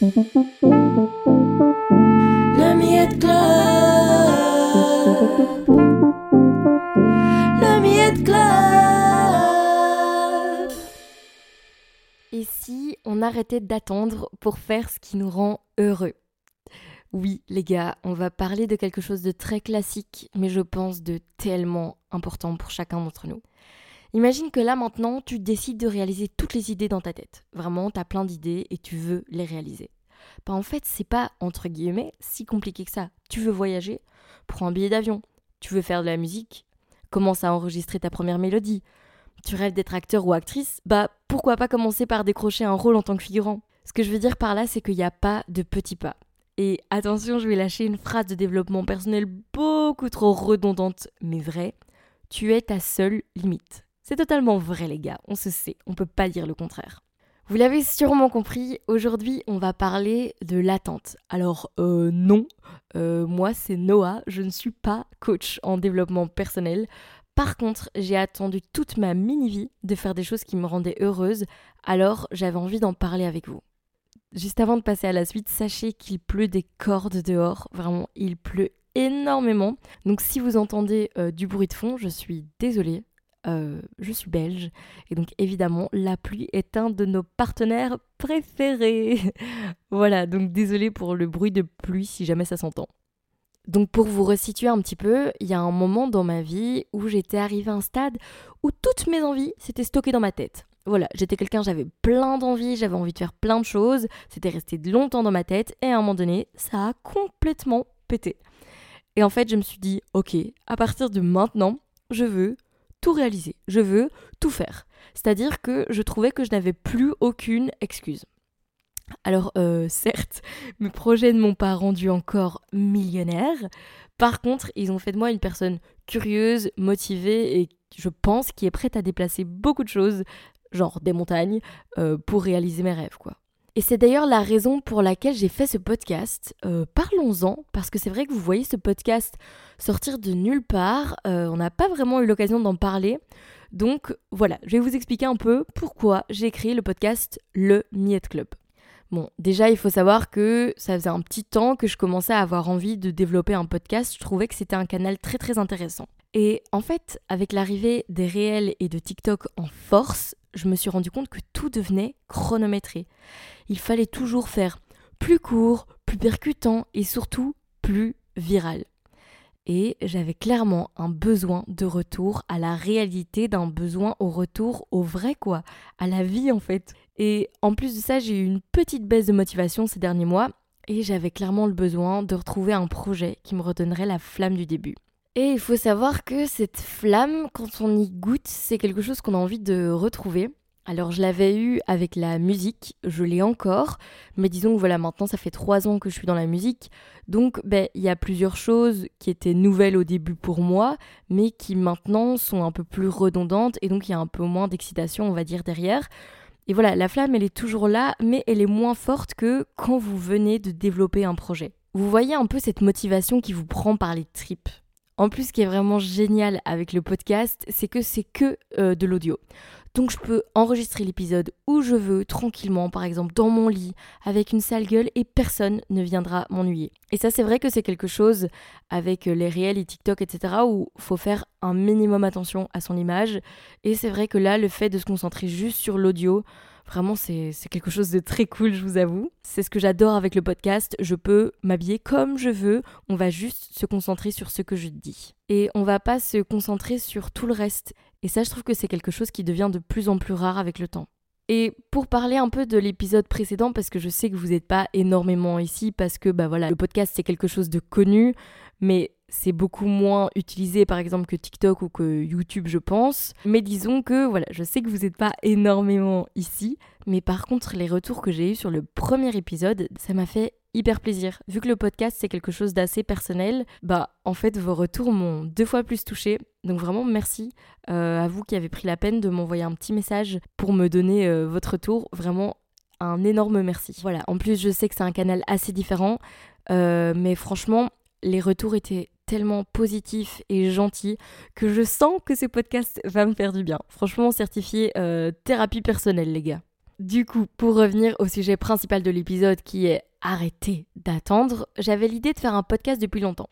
Le Miette Club. Le Miette Club. Et si on arrêtait d'attendre pour faire ce qui nous rend heureux? Oui, les gars, on va parler de quelque chose de très classique, mais je pense de tellement important pour chacun d'entre nous. Imagine que là maintenant, tu décides de réaliser toutes les idées dans ta tête. Vraiment, tu as plein d'idées et tu veux les réaliser. Bah en fait, c'est pas entre guillemets si compliqué que ça. Tu veux voyager Prends un billet d'avion. Tu veux faire de la musique Commence à enregistrer ta première mélodie. Tu rêves d'être acteur ou actrice Bah pourquoi pas commencer par décrocher un rôle en tant que figurant Ce que je veux dire par là, c'est qu'il n'y a pas de petits pas. Et attention, je vais lâcher une phrase de développement personnel beaucoup trop redondante, mais vraie. Tu es ta seule limite. C'est totalement vrai les gars, on se sait, on peut pas dire le contraire. Vous l'avez sûrement compris, aujourd'hui on va parler de l'attente. Alors euh, non, euh, moi c'est Noah, je ne suis pas coach en développement personnel. Par contre, j'ai attendu toute ma mini-vie de faire des choses qui me rendaient heureuse, alors j'avais envie d'en parler avec vous. Juste avant de passer à la suite, sachez qu'il pleut des cordes dehors, vraiment il pleut énormément. Donc si vous entendez euh, du bruit de fond, je suis désolée, euh, je suis belge et donc évidemment la pluie est un de nos partenaires préférés. voilà, donc désolé pour le bruit de pluie si jamais ça s'entend. Donc pour vous resituer un petit peu, il y a un moment dans ma vie où j'étais arrivée à un stade où toutes mes envies s'étaient stockées dans ma tête. Voilà, j'étais quelqu'un, j'avais plein d'envies, j'avais envie de faire plein de choses, c'était resté longtemps dans ma tête et à un moment donné, ça a complètement pété. Et en fait, je me suis dit, ok, à partir de maintenant, je veux tout réaliser, je veux tout faire. C'est-à-dire que je trouvais que je n'avais plus aucune excuse. Alors euh, certes, mes projets ne m'ont pas rendu encore millionnaire. Par contre, ils ont fait de moi une personne curieuse, motivée et je pense qui est prête à déplacer beaucoup de choses, genre des montagnes, euh, pour réaliser mes rêves, quoi. Et c'est d'ailleurs la raison pour laquelle j'ai fait ce podcast. Euh, parlons-en, parce que c'est vrai que vous voyez ce podcast sortir de nulle part. Euh, on n'a pas vraiment eu l'occasion d'en parler. Donc voilà, je vais vous expliquer un peu pourquoi j'ai créé le podcast Le Miette Club. Bon, déjà, il faut savoir que ça faisait un petit temps que je commençais à avoir envie de développer un podcast. Je trouvais que c'était un canal très très intéressant. Et en fait, avec l'arrivée des réels et de TikTok en force, je me suis rendu compte que tout devenait chronométré. Il fallait toujours faire plus court, plus percutant et surtout plus viral. Et j'avais clairement un besoin de retour à la réalité, d'un besoin au retour au vrai quoi, à la vie en fait. Et en plus de ça, j'ai eu une petite baisse de motivation ces derniers mois et j'avais clairement le besoin de retrouver un projet qui me redonnerait la flamme du début. Et il faut savoir que cette flamme, quand on y goûte, c'est quelque chose qu'on a envie de retrouver. Alors je l'avais eu avec la musique, je l'ai encore, mais disons que voilà, maintenant ça fait trois ans que je suis dans la musique, donc ben, il y a plusieurs choses qui étaient nouvelles au début pour moi, mais qui maintenant sont un peu plus redondantes, et donc il y a un peu moins d'excitation, on va dire, derrière. Et voilà, la flamme, elle est toujours là, mais elle est moins forte que quand vous venez de développer un projet. Vous voyez un peu cette motivation qui vous prend par les tripes. En plus, ce qui est vraiment génial avec le podcast, c'est que c'est que euh, de l'audio. Donc je peux enregistrer l'épisode où je veux, tranquillement, par exemple dans mon lit, avec une sale gueule, et personne ne viendra m'ennuyer. Et ça, c'est vrai que c'est quelque chose avec les réels et TikTok, etc., où faut faire un minimum attention à son image. Et c'est vrai que là, le fait de se concentrer juste sur l'audio, Vraiment, c'est quelque chose de très cool, je vous avoue. C'est ce que j'adore avec le podcast. Je peux m'habiller comme je veux. On va juste se concentrer sur ce que je dis. Et on va pas se concentrer sur tout le reste. Et ça, je trouve que c'est quelque chose qui devient de plus en plus rare avec le temps. Et pour parler un peu de l'épisode précédent, parce que je sais que vous n'êtes pas énormément ici, parce que bah voilà, le podcast c'est quelque chose de connu, mais c'est beaucoup moins utilisé par exemple que TikTok ou que YouTube je pense. Mais disons que voilà, je sais que vous n'êtes pas énormément ici, mais par contre les retours que j'ai eus sur le premier épisode, ça m'a fait hyper plaisir. Vu que le podcast c'est quelque chose d'assez personnel, bah en fait vos retours m'ont deux fois plus touché. Donc vraiment merci euh, à vous qui avez pris la peine de m'envoyer un petit message pour me donner euh, votre retour. Vraiment un énorme merci. Voilà, en plus je sais que c'est un canal assez différent, euh, mais franchement les retours étaient tellement positifs et gentils que je sens que ce podcast va me faire du bien. Franchement, certifié euh, thérapie personnelle, les gars. du coup, pour revenir au sujet principal de l'épisode qui est arrêter d'attendre, j'avais l'idée de faire un podcast depuis longtemps.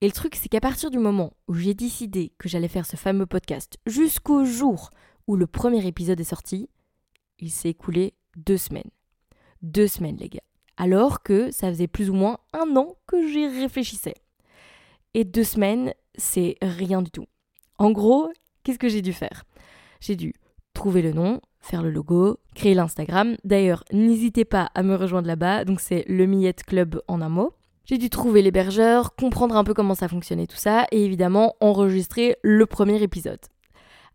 Et le truc, c'est qu'à partir du moment où j'ai décidé que j'allais faire ce fameux podcast jusqu'au jour où le premier épisode est sorti, il s'est écoulé deux semaines. Deux semaines, les gars. Alors que ça faisait plus ou moins un an que j'y réfléchissais. Et deux semaines, c'est rien du tout. En gros, qu'est-ce que j'ai dû faire? J'ai dû trouver le nom, faire le logo, créer l'Instagram. D'ailleurs, n'hésitez pas à me rejoindre là-bas, donc c'est le Millette Club en un mot. J'ai dû trouver l'hébergeur, comprendre un peu comment ça fonctionnait tout ça, et évidemment enregistrer le premier épisode.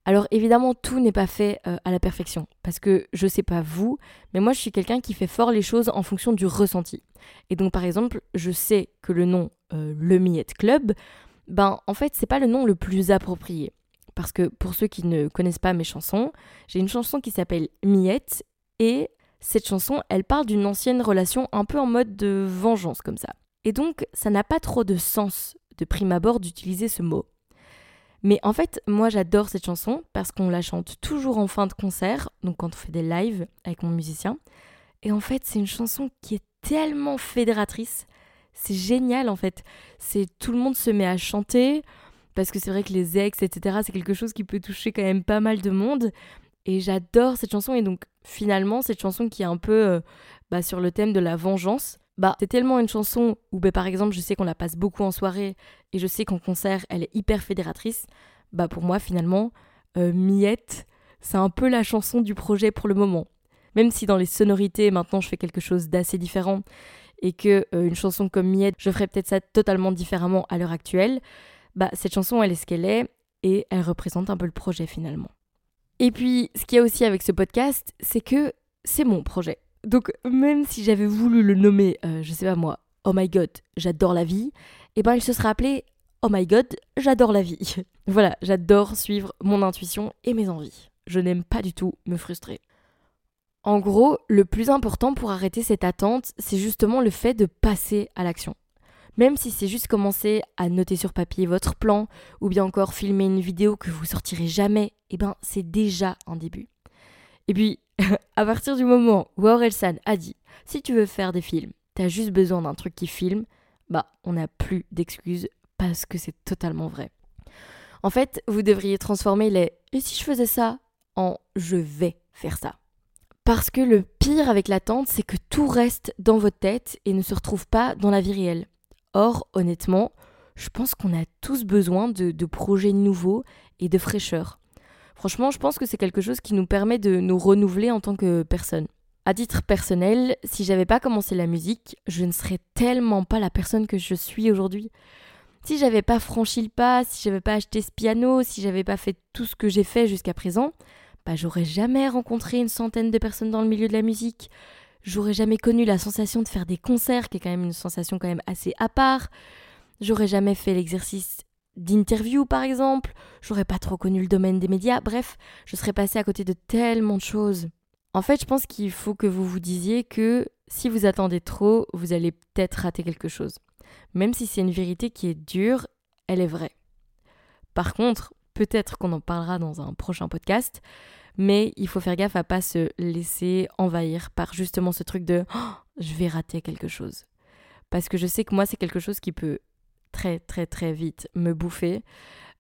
Alors évidemment, tout n'est pas fait euh, à la perfection, parce que je sais pas vous, mais moi je suis quelqu'un qui fait fort les choses en fonction du ressenti. Et donc par exemple, je sais que le nom euh, Le Millette Club, ben en fait c'est pas le nom le plus approprié. Parce que pour ceux qui ne connaissent pas mes chansons, j'ai une chanson qui s'appelle Miette, et cette chanson, elle parle d'une ancienne relation un peu en mode de vengeance comme ça. Et donc ça n'a pas trop de sens de prime abord d'utiliser ce mot. Mais en fait, moi j'adore cette chanson parce qu'on la chante toujours en fin de concert, donc quand on fait des lives avec mon musicien. Et en fait, c'est une chanson qui est tellement fédératrice. C'est génial en fait. C'est tout le monde se met à chanter parce que c'est vrai que les ex, etc. C'est quelque chose qui peut toucher quand même pas mal de monde. Et j'adore cette chanson. Et donc finalement, cette chanson qui est un peu euh, bah, sur le thème de la vengeance, bah, c'est tellement une chanson où, bah, par exemple, je sais qu'on la passe beaucoup en soirée et je sais qu'en concert, elle est hyper fédératrice. Bah, pour moi, finalement, euh, Miette, c'est un peu la chanson du projet pour le moment. Même si dans les sonorités, maintenant, je fais quelque chose d'assez différent et que euh, une chanson comme Miette, je ferais peut-être ça totalement différemment à l'heure actuelle, bah, cette chanson, elle est ce qu'elle est et elle représente un peu le projet finalement. Et puis, ce qu'il y a aussi avec ce podcast, c'est que c'est mon projet. Donc même si j'avais voulu le nommer, euh, je sais pas moi, Oh my god, j'adore la vie, eh ben il se serait appelé Oh my god, j'adore la vie. voilà, j'adore suivre mon intuition et mes envies. Je n'aime pas du tout me frustrer. En gros, le plus important pour arrêter cette attente, c'est justement le fait de passer à l'action. Même si c'est juste commencer à noter sur papier votre plan, ou bien encore filmer une vidéo que vous sortirez jamais, eh ben c'est déjà un début. Et puis, à partir du moment où Orelsan a dit si tu veux faire des films, t'as juste besoin d'un truc qui filme, bah on n'a plus d'excuses parce que c'est totalement vrai. En fait, vous devriez transformer les et si je faisais ça? en je vais faire ça. Parce que le pire avec l'attente, c'est que tout reste dans votre tête et ne se retrouve pas dans la vie réelle. Or, honnêtement, je pense qu'on a tous besoin de, de projets nouveaux et de fraîcheur. Franchement, je pense que c'est quelque chose qui nous permet de nous renouveler en tant que personne. À titre personnel, si j'avais pas commencé la musique, je ne serais tellement pas la personne que je suis aujourd'hui. Si j'avais pas franchi le pas, si j'avais pas acheté ce piano, si j'avais pas fait tout ce que j'ai fait jusqu'à présent, bah j'aurais jamais rencontré une centaine de personnes dans le milieu de la musique. J'aurais jamais connu la sensation de faire des concerts, qui est quand même une sensation quand même assez à part. J'aurais jamais fait l'exercice d'interview par exemple, j'aurais pas trop connu le domaine des médias, bref, je serais passée à côté de tellement de choses. En fait, je pense qu'il faut que vous vous disiez que si vous attendez trop, vous allez peut-être rater quelque chose. Même si c'est une vérité qui est dure, elle est vraie. Par contre, peut-être qu'on en parlera dans un prochain podcast, mais il faut faire gaffe à pas se laisser envahir par justement ce truc de oh, je vais rater quelque chose. Parce que je sais que moi, c'est quelque chose qui peut très très très vite me bouffer.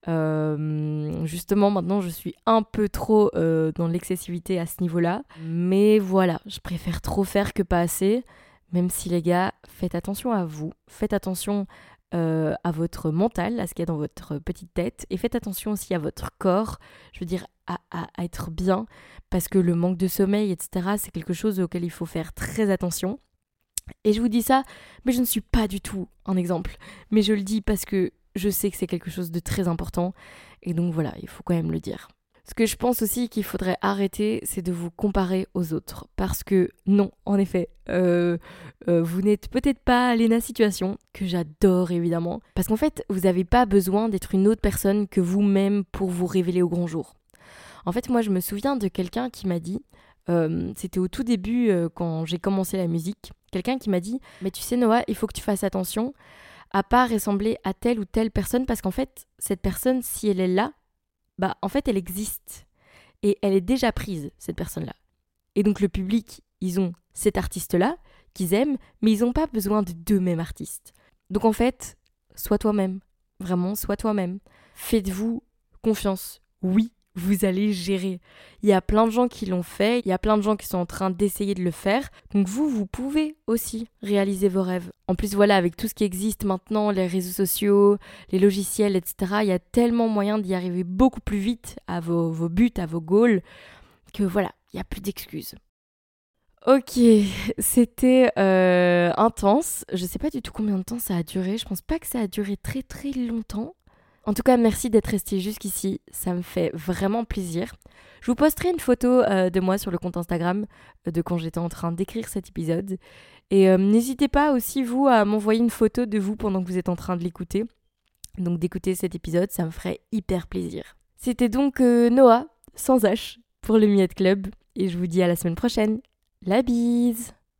Euh, justement, maintenant, je suis un peu trop euh, dans l'excessivité à ce niveau-là. Mais voilà, je préfère trop faire que pas assez. Même si, les gars, faites attention à vous. Faites attention euh, à votre mental, à ce qu'il y a dans votre petite tête. Et faites attention aussi à votre corps. Je veux dire, à, à être bien. Parce que le manque de sommeil, etc., c'est quelque chose auquel il faut faire très attention. Et je vous dis ça, mais je ne suis pas du tout un exemple. Mais je le dis parce que je sais que c'est quelque chose de très important. Et donc voilà, il faut quand même le dire. Ce que je pense aussi qu'il faudrait arrêter, c'est de vous comparer aux autres. Parce que non, en effet, euh, euh, vous n'êtes peut-être pas Léna Situation, que j'adore évidemment. Parce qu'en fait, vous n'avez pas besoin d'être une autre personne que vous-même pour vous révéler au grand jour. En fait, moi, je me souviens de quelqu'un qui m'a dit, euh, c'était au tout début quand j'ai commencé la musique, quelqu'un qui m'a dit Mais tu sais, Noah, il faut que tu fasses attention à pas ressembler à telle ou telle personne parce qu'en fait, cette personne, si elle est là, bah en fait, elle existe. Et elle est déjà prise, cette personne-là. Et donc le public, ils ont cet artiste-là qu'ils aiment, mais ils n'ont pas besoin de deux mêmes artistes. Donc en fait, sois toi-même. Vraiment, sois toi-même. Faites-vous confiance. Oui, vous allez gérer. Il y a plein de gens qui l'ont fait, il y a plein de gens qui sont en train d'essayer de le faire. Donc vous, vous pouvez aussi réaliser vos rêves. En plus, voilà, avec tout ce qui existe maintenant, les réseaux sociaux, les logiciels, etc., il y a tellement moyen d'y arriver beaucoup plus vite à vos, buts, à vos goals, que voilà, il n'y a plus d'excuses. Ok, c'était euh, intense. Je sais pas du tout combien de temps ça a duré. Je pense pas que ça a duré très très longtemps. En tout cas, merci d'être resté jusqu'ici. Ça me fait vraiment plaisir. Je vous posterai une photo euh, de moi sur le compte Instagram euh, de quand j'étais en train d'écrire cet épisode. Et n'hésitez pas aussi, vous, à m'envoyer une photo de vous pendant que vous êtes en train de l'écouter. Donc d'écouter cet épisode, ça me ferait hyper plaisir. C'était donc Noah, sans H, pour le Miette Club. Et je vous dis à la semaine prochaine. La bise